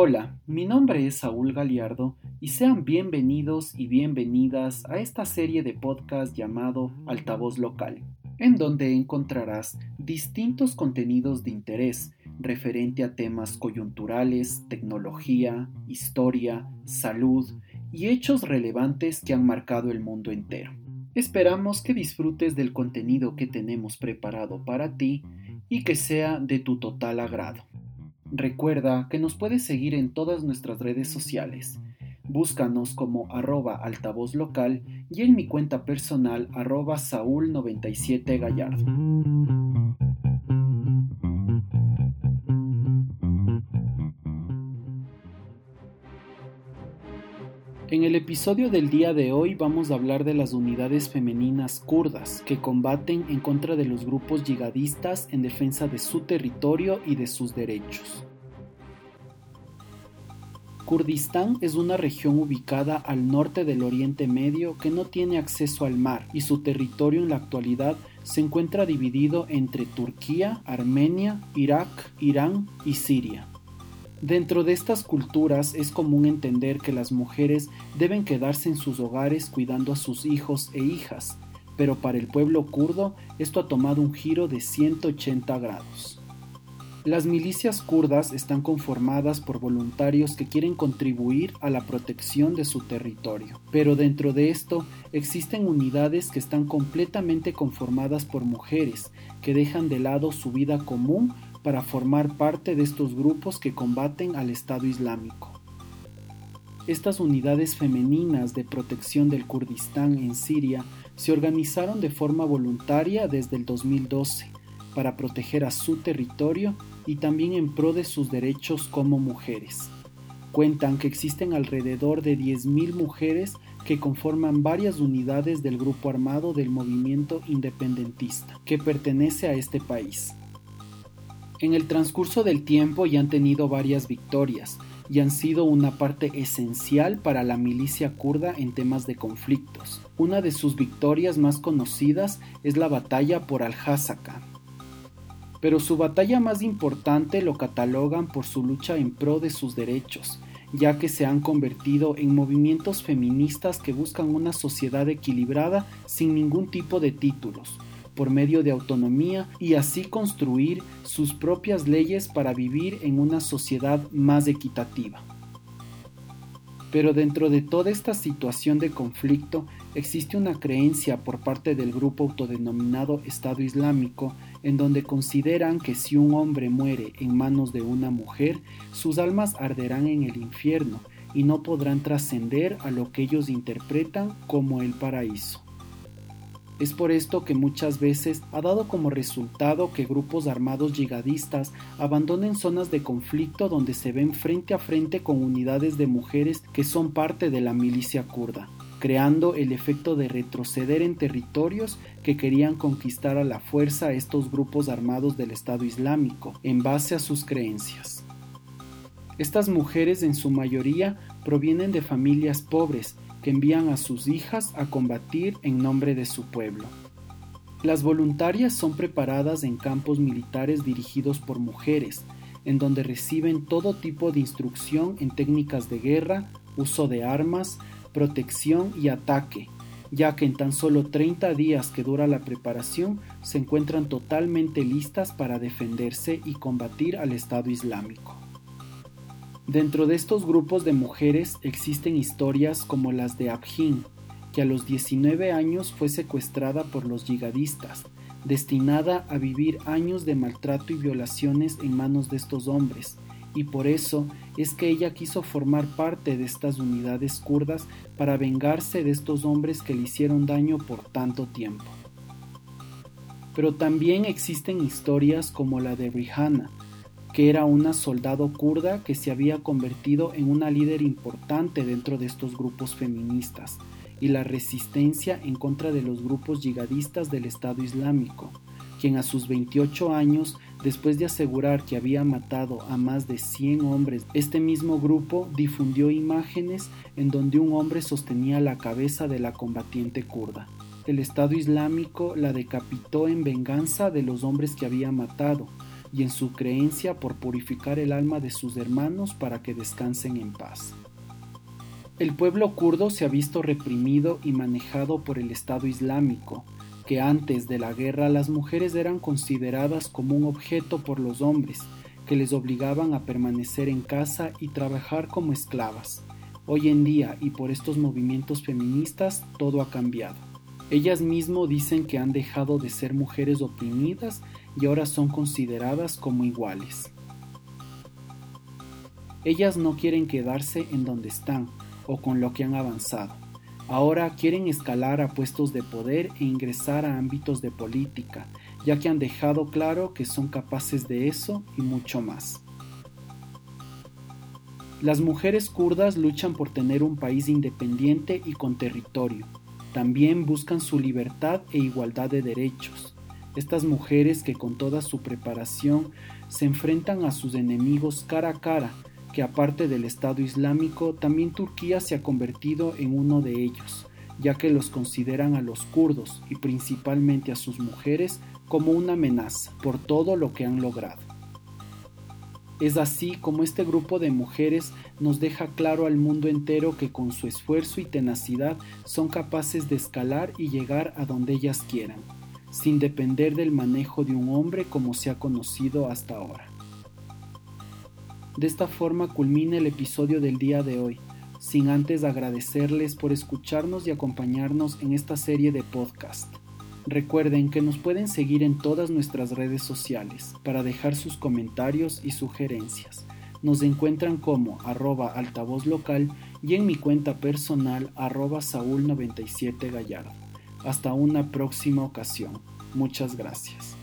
Hola, mi nombre es Saúl Galiardo y sean bienvenidos y bienvenidas a esta serie de podcast llamado Altavoz Local, en donde encontrarás distintos contenidos de interés referente a temas coyunturales, tecnología, historia, salud y hechos relevantes que han marcado el mundo entero. Esperamos que disfrutes del contenido que tenemos preparado para ti y que sea de tu total agrado. Recuerda que nos puedes seguir en todas nuestras redes sociales. Búscanos como arroba altavoz local y en mi cuenta personal arroba saúl97 En el episodio del día de hoy vamos a hablar de las unidades femeninas kurdas que combaten en contra de los grupos yihadistas en defensa de su territorio y de sus derechos. Kurdistán es una región ubicada al norte del Oriente Medio que no tiene acceso al mar y su territorio en la actualidad se encuentra dividido entre Turquía, Armenia, Irak, Irán y Siria. Dentro de estas culturas es común entender que las mujeres deben quedarse en sus hogares cuidando a sus hijos e hijas, pero para el pueblo kurdo esto ha tomado un giro de 180 grados. Las milicias kurdas están conformadas por voluntarios que quieren contribuir a la protección de su territorio, pero dentro de esto existen unidades que están completamente conformadas por mujeres que dejan de lado su vida común para formar parte de estos grupos que combaten al Estado Islámico. Estas unidades femeninas de protección del Kurdistán en Siria se organizaron de forma voluntaria desde el 2012 para proteger a su territorio y también en pro de sus derechos como mujeres. Cuentan que existen alrededor de 10.000 mujeres que conforman varias unidades del grupo armado del movimiento independentista que pertenece a este país. En el transcurso del tiempo ya han tenido varias victorias y han sido una parte esencial para la milicia kurda en temas de conflictos. Una de sus victorias más conocidas es la batalla por Al-Hasaka. Pero su batalla más importante lo catalogan por su lucha en pro de sus derechos, ya que se han convertido en movimientos feministas que buscan una sociedad equilibrada sin ningún tipo de títulos, por medio de autonomía y así construir sus propias leyes para vivir en una sociedad más equitativa. Pero dentro de toda esta situación de conflicto existe una creencia por parte del grupo autodenominado Estado Islámico en donde consideran que si un hombre muere en manos de una mujer, sus almas arderán en el infierno y no podrán trascender a lo que ellos interpretan como el paraíso. Es por esto que muchas veces ha dado como resultado que grupos armados yihadistas abandonen zonas de conflicto donde se ven frente a frente con unidades de mujeres que son parte de la milicia kurda, creando el efecto de retroceder en territorios que querían conquistar a la fuerza estos grupos armados del Estado Islámico en base a sus creencias. Estas mujeres en su mayoría provienen de familias pobres que envían a sus hijas a combatir en nombre de su pueblo. Las voluntarias son preparadas en campos militares dirigidos por mujeres, en donde reciben todo tipo de instrucción en técnicas de guerra, uso de armas, protección y ataque, ya que en tan solo 30 días que dura la preparación se encuentran totalmente listas para defenderse y combatir al Estado Islámico. Dentro de estos grupos de mujeres existen historias como las de Abhin, que a los 19 años fue secuestrada por los yihadistas, destinada a vivir años de maltrato y violaciones en manos de estos hombres, y por eso es que ella quiso formar parte de estas unidades kurdas para vengarse de estos hombres que le hicieron daño por tanto tiempo. Pero también existen historias como la de Rihanna, que era una soldado kurda que se había convertido en una líder importante dentro de estos grupos feministas y la resistencia en contra de los grupos yihadistas del Estado Islámico, quien a sus 28 años, después de asegurar que había matado a más de 100 hombres, este mismo grupo difundió imágenes en donde un hombre sostenía la cabeza de la combatiente kurda. El Estado Islámico la decapitó en venganza de los hombres que había matado, y en su creencia por purificar el alma de sus hermanos para que descansen en paz. El pueblo kurdo se ha visto reprimido y manejado por el Estado Islámico, que antes de la guerra las mujeres eran consideradas como un objeto por los hombres, que les obligaban a permanecer en casa y trabajar como esclavas. Hoy en día, y por estos movimientos feministas, todo ha cambiado. Ellas mismo dicen que han dejado de ser mujeres oprimidas y ahora son consideradas como iguales. Ellas no quieren quedarse en donde están o con lo que han avanzado. Ahora quieren escalar a puestos de poder e ingresar a ámbitos de política, ya que han dejado claro que son capaces de eso y mucho más. Las mujeres kurdas luchan por tener un país independiente y con territorio. También buscan su libertad e igualdad de derechos. Estas mujeres que con toda su preparación se enfrentan a sus enemigos cara a cara, que aparte del Estado Islámico, también Turquía se ha convertido en uno de ellos, ya que los consideran a los kurdos y principalmente a sus mujeres como una amenaza por todo lo que han logrado. Es así como este grupo de mujeres nos deja claro al mundo entero que con su esfuerzo y tenacidad son capaces de escalar y llegar a donde ellas quieran, sin depender del manejo de un hombre como se ha conocido hasta ahora. De esta forma culmina el episodio del día de hoy, sin antes agradecerles por escucharnos y acompañarnos en esta serie de podcast. Recuerden que nos pueden seguir en todas nuestras redes sociales para dejar sus comentarios y sugerencias. Nos encuentran como arroba altavoz local y en mi cuenta personal arroba saúl97gallardo. Hasta una próxima ocasión. Muchas gracias.